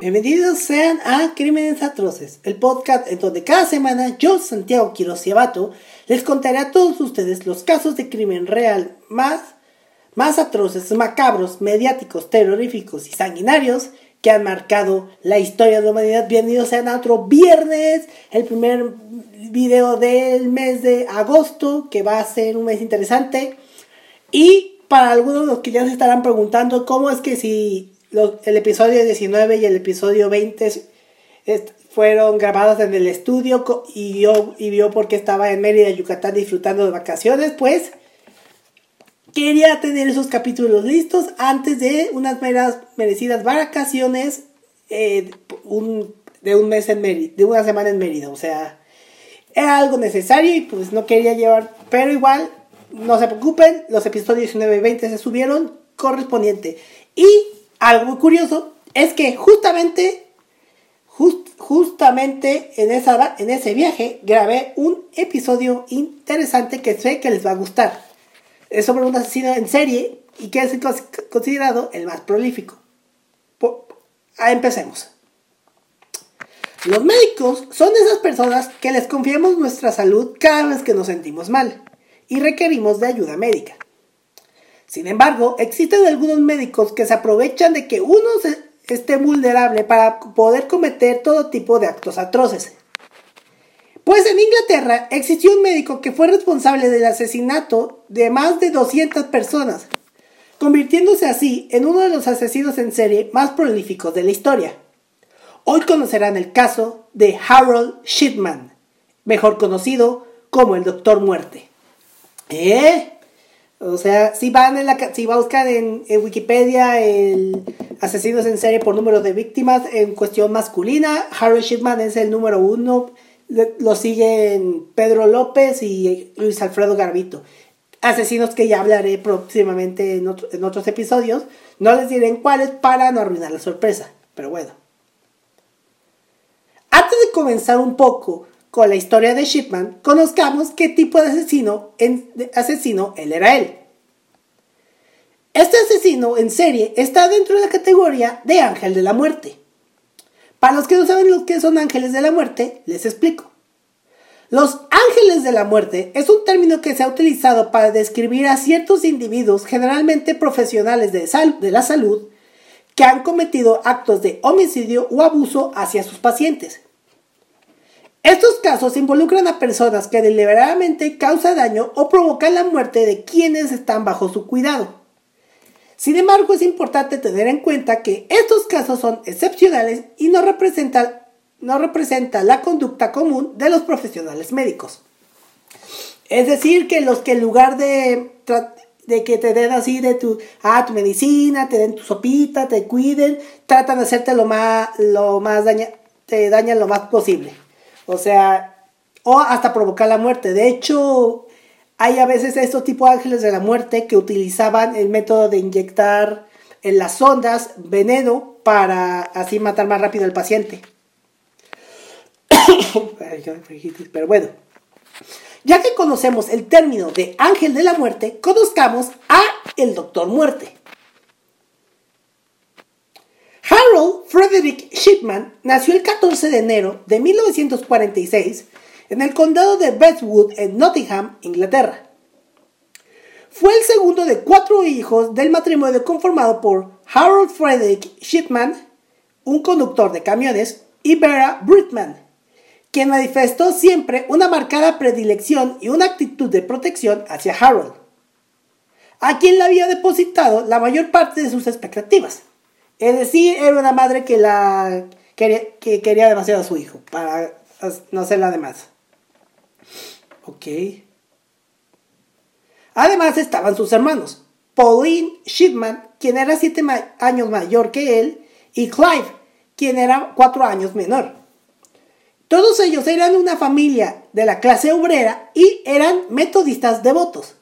Bienvenidos sean a Crímenes Atroces, el podcast en donde cada semana yo, Santiago Quiroz y les contaré a todos ustedes los casos de crimen real más, más atroces, macabros, mediáticos, terroríficos y sanguinarios que han marcado la historia de la humanidad. Bienvenidos sean a otro viernes, el primer video del mes de agosto, que va a ser un mes interesante. Y para algunos los que ya se estarán preguntando cómo es que si el episodio 19 y el episodio 20 fueron grabados en el estudio y yo, y vio porque estaba en Mérida, Yucatán disfrutando de vacaciones, pues quería tener esos capítulos listos antes de unas merecidas vacaciones eh, de un mes en Mérida, de una semana en Mérida, o sea, era algo necesario y pues no quería llevar, pero igual, no se preocupen, los episodios 19 y 20 se subieron correspondiente. Y algo muy curioso es que justamente, justamente en, esa, en ese viaje grabé un episodio interesante que sé que les va a gustar. Es sobre un asesino en serie y que es considerado el más prolífico. empecemos. Los médicos son esas personas que les confiamos nuestra salud cada vez que nos sentimos mal y requerimos de ayuda médica. Sin embargo, existen algunos médicos que se aprovechan de que uno esté vulnerable para poder cometer todo tipo de actos atroces. Pues en Inglaterra existió un médico que fue responsable del asesinato de más de 200 personas, convirtiéndose así en uno de los asesinos en serie más prolíficos de la historia. Hoy conocerán el caso de Harold Shipman, mejor conocido como el Doctor Muerte. ¿Eh? O sea, si van en la si buscan en, Wikipedia el asesinos en serie por número de víctimas en cuestión masculina, Harry Shipman es el número uno, lo siguen Pedro López y Luis Alfredo Garbito. Asesinos que ya hablaré próximamente en, en otros episodios. No les diré en cuáles para no arruinar la sorpresa. Pero bueno. Antes de comenzar un poco con la historia de Shipman, conozcamos qué tipo de asesino, asesino él era él. Este asesino en serie está dentro de la categoría de ángel de la muerte. Para los que no saben lo que son ángeles de la muerte, les explico. Los ángeles de la muerte es un término que se ha utilizado para describir a ciertos individuos, generalmente profesionales de, de la salud, que han cometido actos de homicidio o abuso hacia sus pacientes. Estos casos involucran a personas que deliberadamente causan daño o provocan la muerte de quienes están bajo su cuidado. Sin embargo, es importante tener en cuenta que estos casos son excepcionales y no representan, no la conducta común de los profesionales médicos. Es decir, que los que en lugar de, de que te den así de tu, ah, tu medicina, te den tu sopita, te cuiden, tratan de hacerte lo más, lo más daña, te dañan lo más posible. O sea, o hasta provocar la muerte. De hecho, hay a veces estos tipos de ángeles de la muerte que utilizaban el método de inyectar en las ondas veneno para así matar más rápido al paciente. Pero bueno, ya que conocemos el término de ángel de la muerte, conozcamos a el doctor muerte. Harold Frederick Shipman nació el 14 de enero de 1946 en el condado de Bestwood, en Nottingham, Inglaterra. Fue el segundo de cuatro hijos del matrimonio conformado por Harold Frederick Shipman, un conductor de camiones, y Vera Britman, quien manifestó siempre una marcada predilección y una actitud de protección hacia Harold, a quien le había depositado la mayor parte de sus expectativas. Es decir, era una madre que la quería, que quería demasiado a su hijo para no ser la demás. Ok. Además estaban sus hermanos, Pauline Shipman, quien era siete años mayor que él, y Clive, quien era cuatro años menor. Todos ellos eran una familia de la clase obrera y eran metodistas devotos.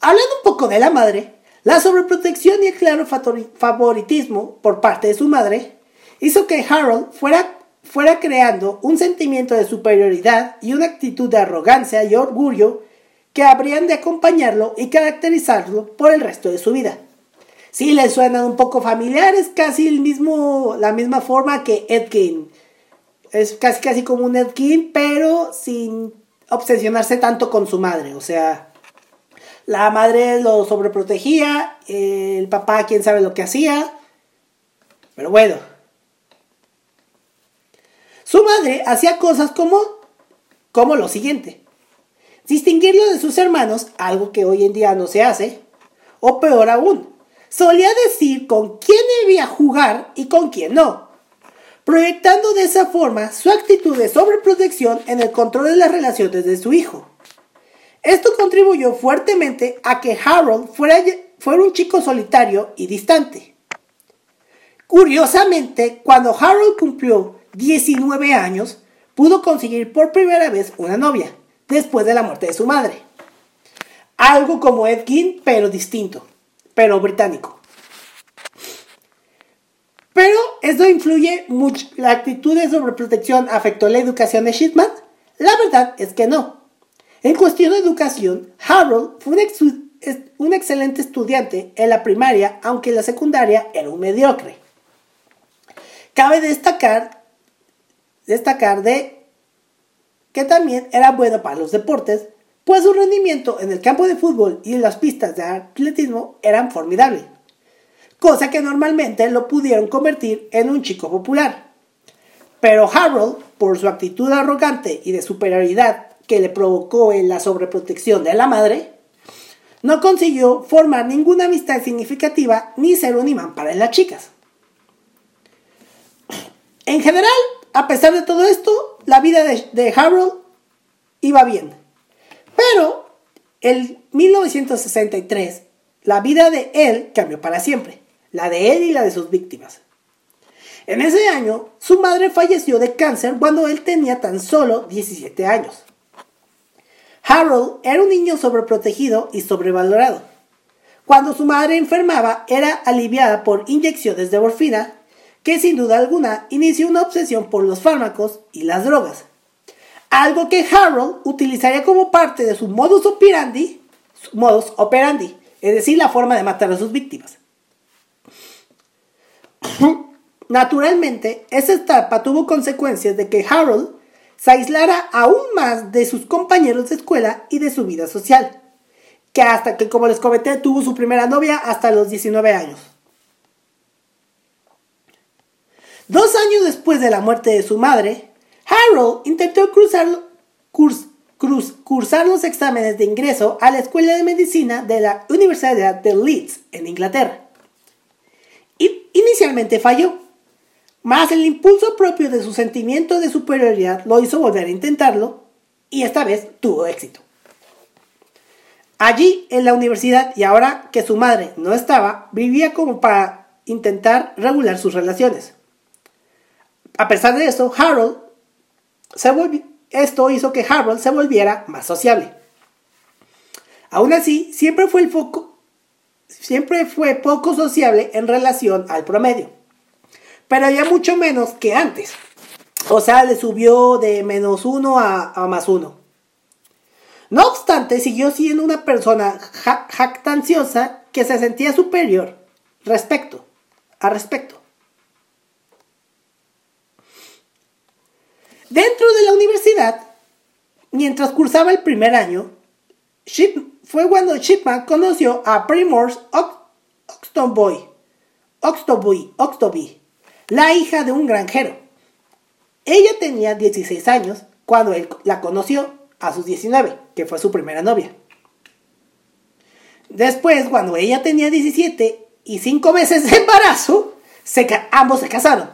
Hablando un poco de la madre, la sobreprotección y el claro favoritismo por parte de su madre hizo que Harold fuera, fuera creando un sentimiento de superioridad y una actitud de arrogancia y orgullo que habrían de acompañarlo y caracterizarlo por el resto de su vida. Si le suenan un poco familiares, casi el mismo, la misma forma que Edkin. Es casi casi como un Edkin, pero sin obsesionarse tanto con su madre. O sea, la madre lo sobreprotegía, el papá quién sabe lo que hacía. Pero bueno. Su madre hacía cosas como, como lo siguiente. Distinguirlo de sus hermanos, algo que hoy en día no se hace. O peor aún, solía decir con quién debía jugar y con quién no, proyectando de esa forma su actitud de sobreprotección en el control de las relaciones de su hijo. Esto contribuyó fuertemente a que Harold fuera, un chico solitario y distante. Curiosamente, cuando Harold cumplió 19 años, pudo conseguir por primera vez una novia, después de la muerte de su madre. Algo como Ed pero distinto pero británico. Pero esto influye mucho. ¿La actitud de sobreprotección afectó la educación de Shipman? La verdad es que no. En cuestión de educación, Harold fue un, excelente estudiante en la primaria, aunque en la secundaria era un mediocre. Cabe destacar, destacar de que también era bueno para los deportes, pues su rendimiento en el campo de fútbol y en las pistas de atletismo eran formidables, cosa que normalmente lo pudieron convertir en un chico popular. Pero Harold, por su actitud arrogante y de superioridad que le provocó en la sobreprotección de la madre, no consiguió formar ninguna amistad significativa ni ser un imán para las chicas. En general, a pesar de todo esto, la vida de, de Harold iba bien pero en 1963, la vida de él cambió para siempre, la de él y la de sus víctimas. En ese año, su madre falleció de cáncer cuando él tenía tan solo 17 años. Harold era un niño sobreprotegido y sobrevalorado. Cuando su madre enfermaba, era aliviada por inyecciones de morfina, que sin duda alguna inició una obsesión por los fármacos y las drogas algo que Harold utilizaría como parte de su modus operandi, operandi, es decir, la forma de matar a sus víctimas. Naturalmente, esa etapa tuvo consecuencias de que Harold se aislara aún más de sus compañeros de escuela y de su vida social, que hasta que, como les comenté, tuvo su primera novia hasta los 19 años. Dos años después de la muerte de su madre, Harold intentó cursar los exámenes de ingreso a la Escuela de Medicina de la Universidad de Leeds, en Inglaterra. Inicialmente falló, mas el impulso propio de su sentimiento de superioridad lo hizo volver a intentarlo y esta vez tuvo éxito. Allí, en la universidad, y ahora que su madre no estaba, vivía como para intentar regular sus relaciones. A pesar de eso, Harold esto hizo que Harold se volviera más sociable. Aún así, siempre fue el foco, siempre fue poco sociable en relación al promedio, pero ya mucho menos que antes. O sea, le subió de menos uno a, más uno. No obstante, siguió siendo una persona jactanciosa que se sentía superior respecto a respecto. Dentro de la universidad, mientras cursaba el primer año, fue cuando Shipman conoció a Primrose Oxtoby, Oxtoby, la hija de un granjero. Ella tenía 16 años cuando él la conoció a sus 19, que fue su primera novia. Después, cuando ella tenía 17 y 5 meses de embarazo, ambos se casaron.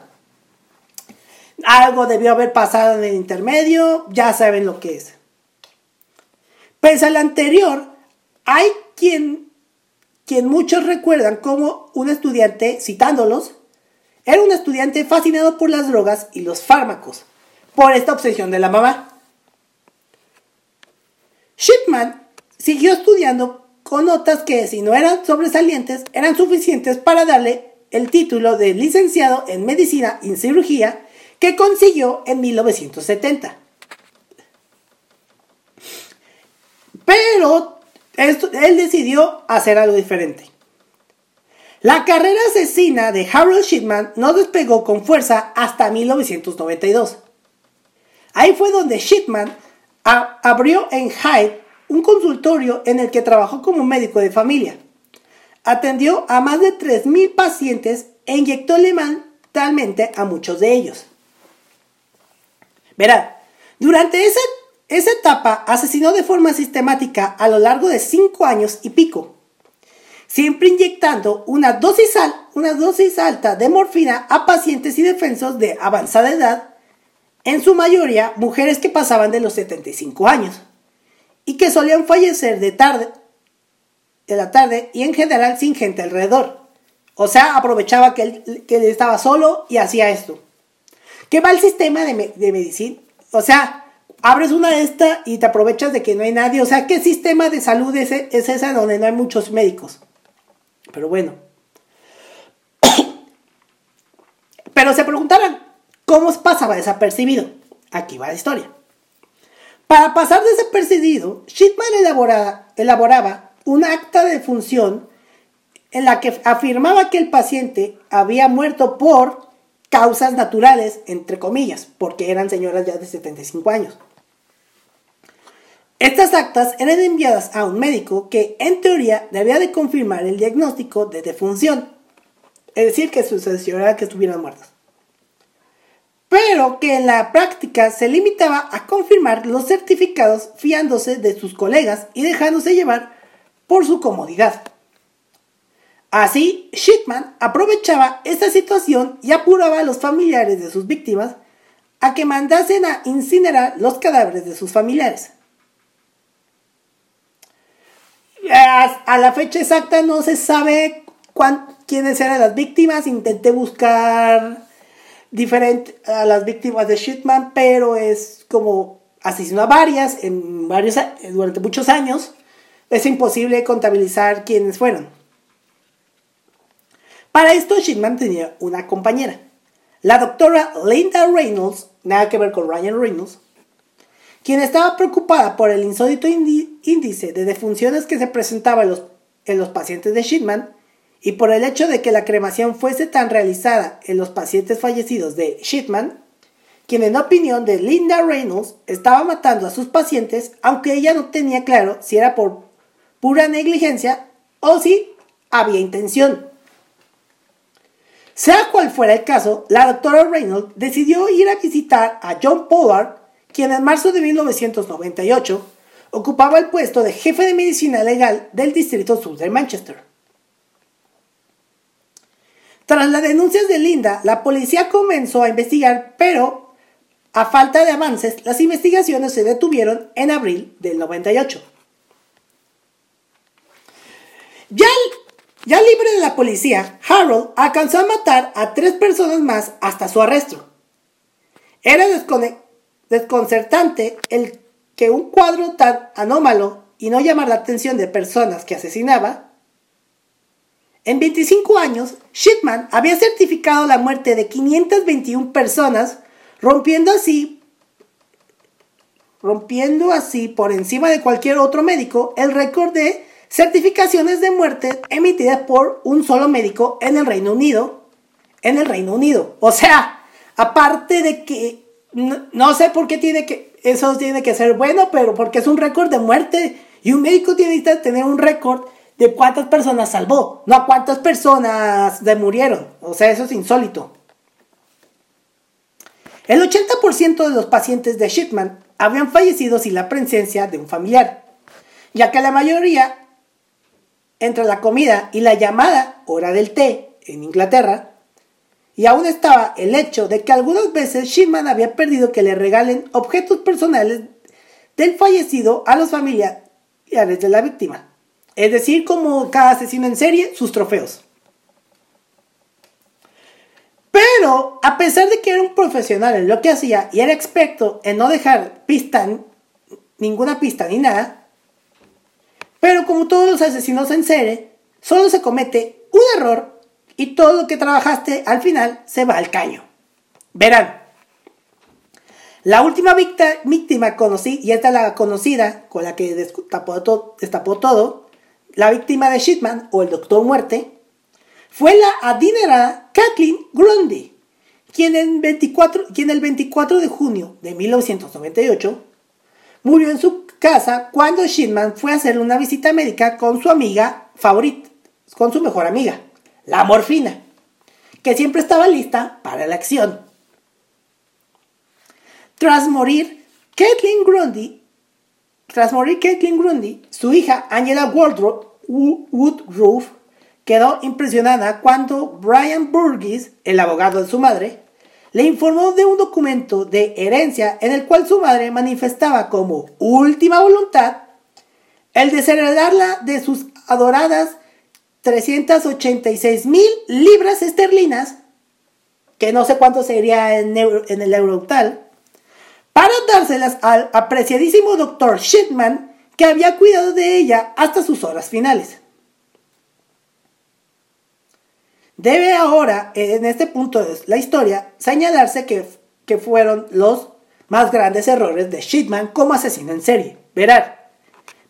Algo debió haber pasado en el intermedio, ya saben lo que es. Pese al anterior, hay quien, quien muchos recuerdan como un estudiante, citándolos, era un estudiante fascinado por las drogas y los fármacos, por esta obsesión de la mamá. Shipman siguió estudiando con notas que, si no eran sobresalientes, eran suficientes para darle el título de licenciado en medicina y cirugía que consiguió en 1970. Pero él decidió hacer algo diferente. La carrera asesina de Harold Shipman no despegó con fuerza hasta 1992. Ahí fue donde Shipman abrió en Hyde un consultorio en el que trabajó como médico de familia. Atendió a más de 3.000 pacientes e inyectó letalmente a muchos de ellos. Verá, durante esa, esa etapa asesinó de forma sistemática a lo largo de 5 años y pico, siempre inyectando una dosis, una dosis alta de morfina a pacientes y defensos de avanzada edad, en su mayoría mujeres que pasaban de los 75 años y que solían fallecer de tarde, de la tarde y en general sin gente alrededor. O sea, aprovechaba que él, que estaba solo y hacía esto. ¿Qué va el sistema de, medicina? O sea, abres una de estas y te aprovechas de que no hay nadie. O sea, ¿qué sistema de salud es, es ese donde no hay muchos médicos? Pero bueno. Pero se preguntarán, ¿cómo pasaba desapercibido? Aquí va la historia. Para pasar desapercibido, Shipman elaboraba, elaboraba un acta de función en la que afirmaba que el paciente había muerto por causas naturales, entre comillas, porque eran señoras ya de 75 años. Estas actas eran enviadas a un médico que, en teoría, debía de confirmar el diagnóstico de defunción, es decir, que sucediera que estuvieran muertos pero que en la práctica se limitaba a confirmar los certificados fiándose de sus colegas y dejándose llevar por su comodidad. Así, Shipman aprovechaba esta situación y apuraba a los familiares de sus víctimas a que mandasen a incinerar los cadáveres de sus familiares. A la fecha exacta no se sabe quiénes eran las víctimas. Intenté buscar diferente a las víctimas de Shitman, pero es como asesinó a varias en varios, durante muchos años. Es imposible contabilizar quiénes fueron. Para esto, Shitman tenía una compañera, la doctora Linda Reynolds, nada que ver con Ryan Reynolds, quien estaba preocupada por el insólito índice de defunciones que se presentaba en los, en los pacientes de Shitman y por el hecho de que la cremación fuese tan realizada en los pacientes fallecidos de Shitman, quien en opinión de Linda Reynolds estaba matando a sus pacientes, aunque ella no tenía claro si era por pura negligencia o si había intención. Sea cual fuera el caso, la doctora Reynolds decidió ir a visitar a John Pollard, quien en marzo de 1998 ocupaba el puesto de jefe de medicina legal del Distrito Sur de Manchester. Tras las denuncias de Linda, la policía comenzó a investigar, pero a falta de avances, las investigaciones se detuvieron en abril del 98. Ya, ya libre de la policía, Harold alcanzó a matar a tres personas más hasta su arresto. Era desconcertante el que un cuadro tan anómalo y no llamar la atención de personas que asesinaba en 25 años, Shipman había certificado la muerte de 521 personas, rompiendo así, rompiendo así por encima de cualquier otro médico el récord de certificaciones de muerte emitidas por un solo médico en el Reino Unido. En el Reino Unido. O sea, aparte de que no, sé por qué tiene que eso tiene que ser bueno, pero porque es un récord de muerte y un médico tiene que tener un récord de cuántas personas salvó, no a cuántas personas de murieron. O sea, eso es insólito. El 80% de los pacientes de Shipman habían fallecido sin la presencia de un familiar, ya que la mayoría, entre la comida y la llamada hora del té en Inglaterra, y aún estaba el hecho de que algunas veces Shipman había perdido que le regalen objetos personales del fallecido a los familiares de la víctima. Es decir, como cada asesino en serie, sus trofeos. Pero Pero, a pesar de que era un profesional en lo que hacía y era experto en no dejar pista, ninguna pista ni nada, pero como todos los asesinos en serie, solo se comete un error y todo lo que trabajaste al final se va al caño. Verán, la última víctima conocida, y esta es la conocida con la que destapó todo, todo, la víctima de Shitman o el Doctor Muerte, fue la adinerada Kathleen Grundy, quien, en 24, quien el 24 de junio de 1998 murió en su casa cuando Shitman fue a hacer una visita médica con su amiga favorita, con su mejor amiga, la morfina, que siempre estaba lista para la acción. Tras morir, Kathleen Grundy, tras morir Grundy, su hija Angela Woodruff quedó impresionada cuando Brian Burgess, el abogado de su madre, le informó de un documento de herencia en el cual su madre manifestaba como última voluntad el desheredarla de sus adoradas 386 mil libras esterlinas, que no sé cuánto sería en, en el euro para dárselas al apreciadísimo doctor Shitman, que había cuidado de ella hasta sus horas finales. Debe ahora, en este punto de la historia, señalarse que, que fueron los más grandes errores de Shitman como asesino en serie. Verán,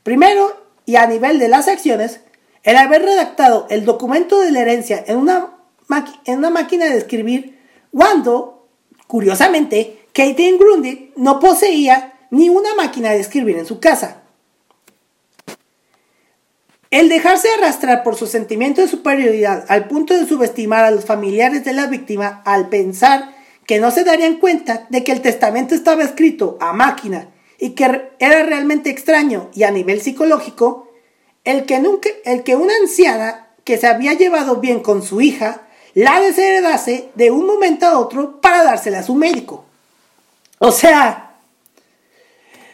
primero, y a nivel de las acciones, el haber redactado el documento de la herencia en una, en una máquina de escribir cuando, curiosamente, Caitlin Grundy no poseía ni una máquina de escribir en su casa. El dejarse arrastrar por su sentimiento de superioridad al punto de subestimar a los familiares de la víctima al pensar que no se darían cuenta de que el testamento estaba escrito a máquina y que era realmente extraño y a nivel psicológico, el que, nunca, el que una anciana que se había llevado bien con su hija la desheredase de un momento a otro para dársela a su médico. O sea,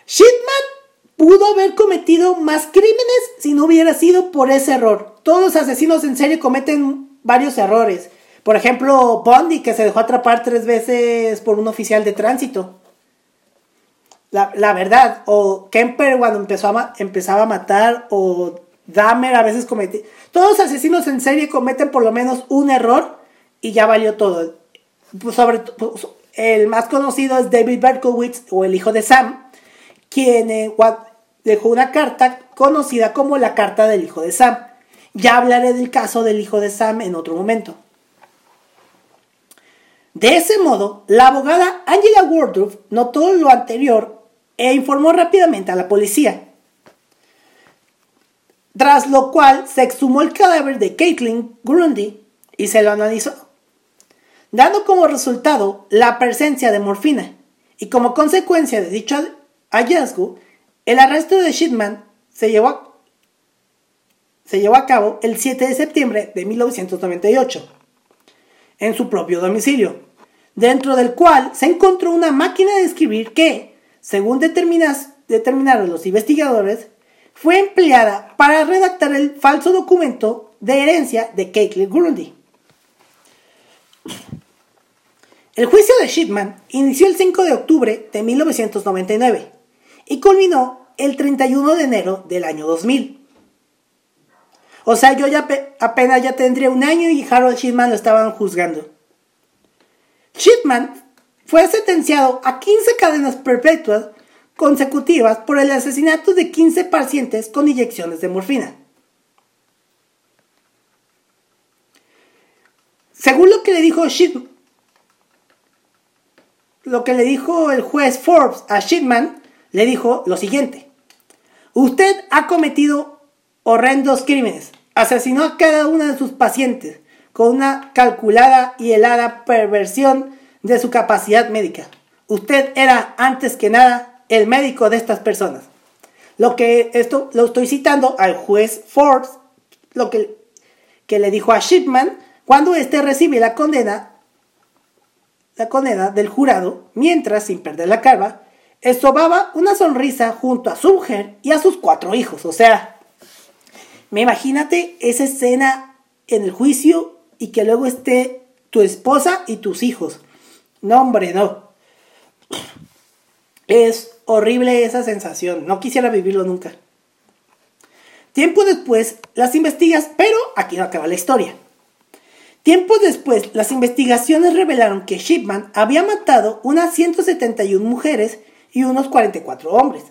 Shitman pudo haber cometido más crímenes si no hubiera sido por ese error. Todos los asesinos en serie cometen varios errores. Por ejemplo, Bondi, que se dejó atrapar tres veces por un oficial de tránsito. La, verdad, o Kemper cuando empezó a empezaba a matar, o Dahmer a veces cometía. Todos los asesinos en serie cometen por lo menos un error y ya valió todo. Pues sobre, pues, el más conocido es David Berkowitz o el hijo de Sam, quien eh, dejó una carta conocida como la carta del hijo de Sam. Ya hablaré del caso del hijo de Sam en otro momento. De ese modo, la abogada Angela Wardruff notó lo anterior e informó rápidamente a la policía. Tras lo cual se exhumó el cadáver de Caitlin Grundy y se lo analizó dando como resultado la presencia de morfina, y como consecuencia de dicho hallazgo, el arresto de Shitman se llevó a, se llevó a cabo el 7 de septiembre de 1998 en su propio domicilio, dentro del cual se encontró una máquina de escribir que, según determinaron los investigadores, fue empleada para redactar el falso documento de herencia de Caitlin Grundy. El juicio de Shipman inició el 5 de octubre de 1999 y culminó el 31 de enero del año 2000. O sea, yo ya apenas ya tendría un año y Harold Shipman lo estaban juzgando. Shipman fue sentenciado a 15 cadenas perpetuas consecutivas por el asesinato de 15 pacientes con inyecciones de morfina. Según lo que le dijo Shipman, lo que le dijo el juez Forbes a Shipman, le dijo lo siguiente. Usted ha cometido horrendos crímenes. Asesinó a cada una de sus pacientes con una calculada y helada perversión de su capacidad médica. Usted era, antes que nada, el médico de estas personas. Lo que esto lo estoy citando al juez Forbes, lo que, que le dijo a Shipman cuando éste recibe la condena la condena del jurado, mientras, sin perder la calma, esobaba una sonrisa junto a su mujer y a sus cuatro hijos. O sea, me imagínate esa escena en el juicio y que luego esté tu esposa y tus hijos. No, hombre, no. Es horrible esa sensación. No quisiera vivirlo nunca. Tiempo después, las investigas, pero aquí no acaba la historia. Tiempo después, las investigaciones revelaron que Shipman había matado unas 171 mujeres y unos 44 hombres.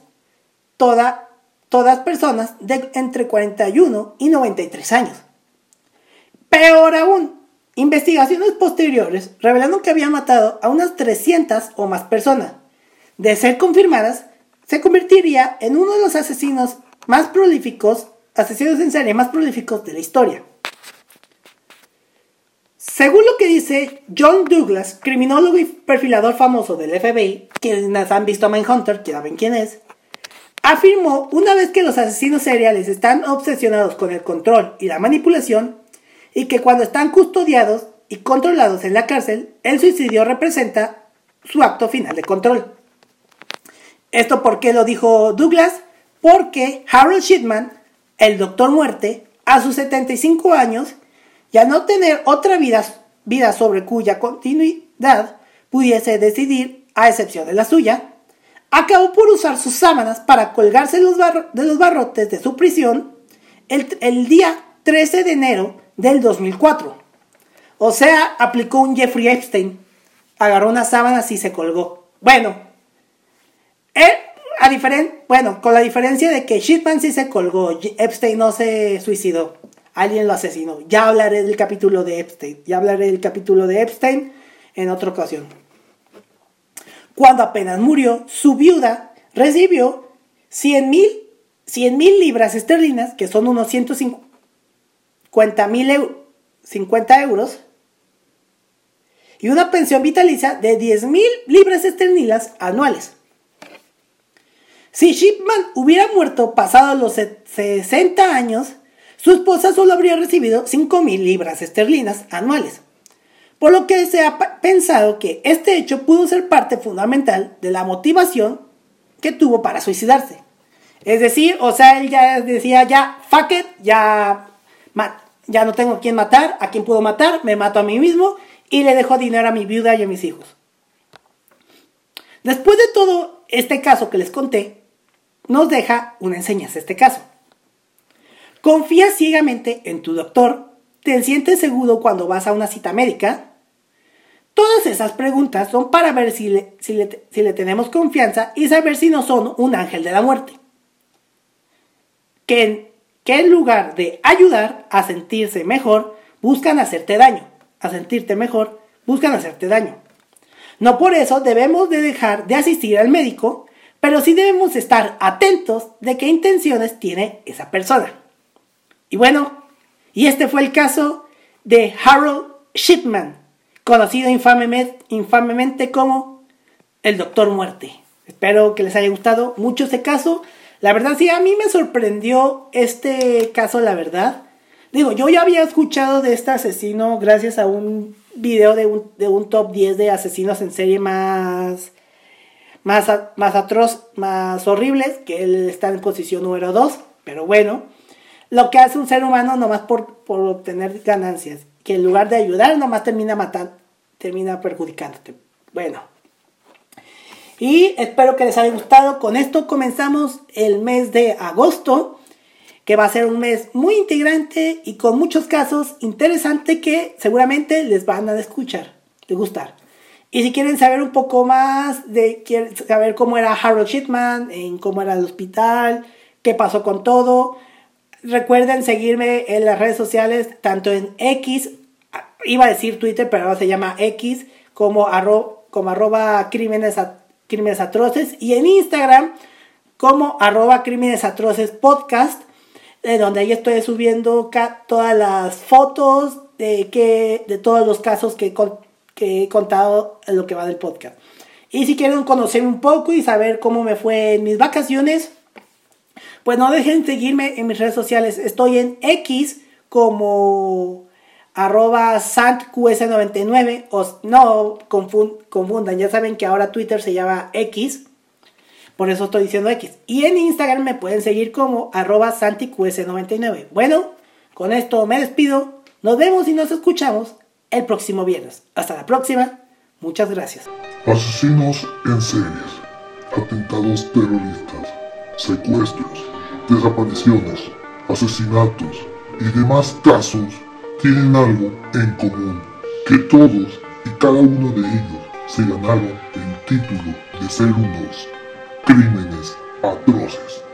todas personas de entre 41 y 93 años. Peor aún, investigaciones posteriores revelaron que había matado a unas 300 o más personas. De ser confirmadas, se convertiría en uno de los asesinos más prolíficos, asesinos en serie más prolíficos de la historia. Según lo que dice John Douglas, criminólogo y perfilador famoso del FBI, quienes han visto a Mindhunter, que saben quién es, afirmó una vez que los asesinos seriales están obsesionados con el control y la manipulación, y que cuando están custodiados y controlados en la cárcel, el suicidio representa su acto final de control. ¿Esto por qué lo dijo Douglas? Porque Harold Shipman, el Doctor Muerte, a sus 75 años, y a no tener otra vida, vida sobre cuya continuidad pudiese decidir, a excepción de la suya, acabó por usar sus sábanas para colgarse de los barrotes de su prisión el día 13 de enero del 2004. O sea, aplicó un Jeffrey Epstein. Agarró unas sábanas y se colgó. Bueno, él, a diferen, bueno, con la diferencia de que Shitman sí se colgó, Epstein no se suicidó alguien lo asesinó. Ya hablaré del capítulo de Epstein. Ya hablaré del capítulo de Epstein en otra ocasión. Cuando apenas murió, su viuda recibió 100 mil 100 libras esterlinas, que son unos 150 mil 50 euros, y una pensión vitalicia de 10 mil libras esterlinas anuales. Si Shipman hubiera muerto pasado los 60 años, su esposa solo habría recibido 5.000 libras esterlinas anuales, por lo que se ha pensado que este hecho pudo ser parte fundamental de la motivación que tuvo para suicidarse. Es decir, o sea, él ya decía, ya, fuck it, ya, ya no tengo a quién matar, a quién puedo matar, me mato a mí mismo y le dejo dinero a mi viuda y a mis hijos. Después de todo este caso que les conté, nos deja una enseñanza este caso. Confía ciegamente en tu doctor. ¿Te sientes seguro cuando vas a una cita médica? Todas esas preguntas son para ver si le, si le, tenemos confianza y saber si no son un ángel de la muerte. Que que en lugar de ayudar a sentirse mejor, buscan hacerte daño. A sentirte mejor, buscan hacerte daño. No por eso debemos de dejar de asistir al médico, pero sí debemos estar atentos de qué intenciones tiene esa persona. Y bueno, y este fue el caso de Harold Shipman, conocido infamemente, como el Doctor Muerte. Espero que les haya gustado mucho este caso. La verdad, sí, a mí me sorprendió este caso, la verdad. Digo, yo ya había escuchado de este asesino gracias a un video de un, de un top 10 de asesinos en serie más, más, más atroz, más horribles, que él está en posición número 2. Pero bueno, lo que hace un ser humano nomás por, por obtener ganancias, que en lugar de ayudar nomás termina matando, termina perjudicándote. Bueno. Y espero que les haya gustado. Con esto comenzamos el mes de agosto, que va a ser un mes muy integrante y con muchos casos interesantes que seguramente les van a escuchar, de gustar. Y si quieren saber un poco más de saber cómo era Harold Shitman, en cómo era el hospital, qué pasó con todo, Recuerden seguirme en las redes sociales, tanto en X, iba a decir Twitter, pero ahora se llama X, como, como arroba crímenes, crímenes atroces, y en Instagram como arroba crímenes atroces podcast, donde ahí estoy subiendo todas las fotos de, que, de todos los casos que, que he contado en lo que va del podcast. Y si quieren conocer un poco y saber cómo me fue en mis vacaciones, pues no dejen seguirme en mis redes sociales. Estoy en X como arroba santqs99 o no confundan, ya saben que ahora Twitter se llama X, por eso estoy diciendo X. Y en Instagram me pueden seguir como arroba santiqs99. Bueno, con esto me despido, nos vemos y nos escuchamos el próximo viernes. Hasta la próxima. Muchas gracias. Asesinos en series, atentados terroristas, secuestros, desapariciones, asesinatos y demás casos tienen algo en común, que todos y cada uno de ellos se ganaron el título de ser unos crímenes atroces.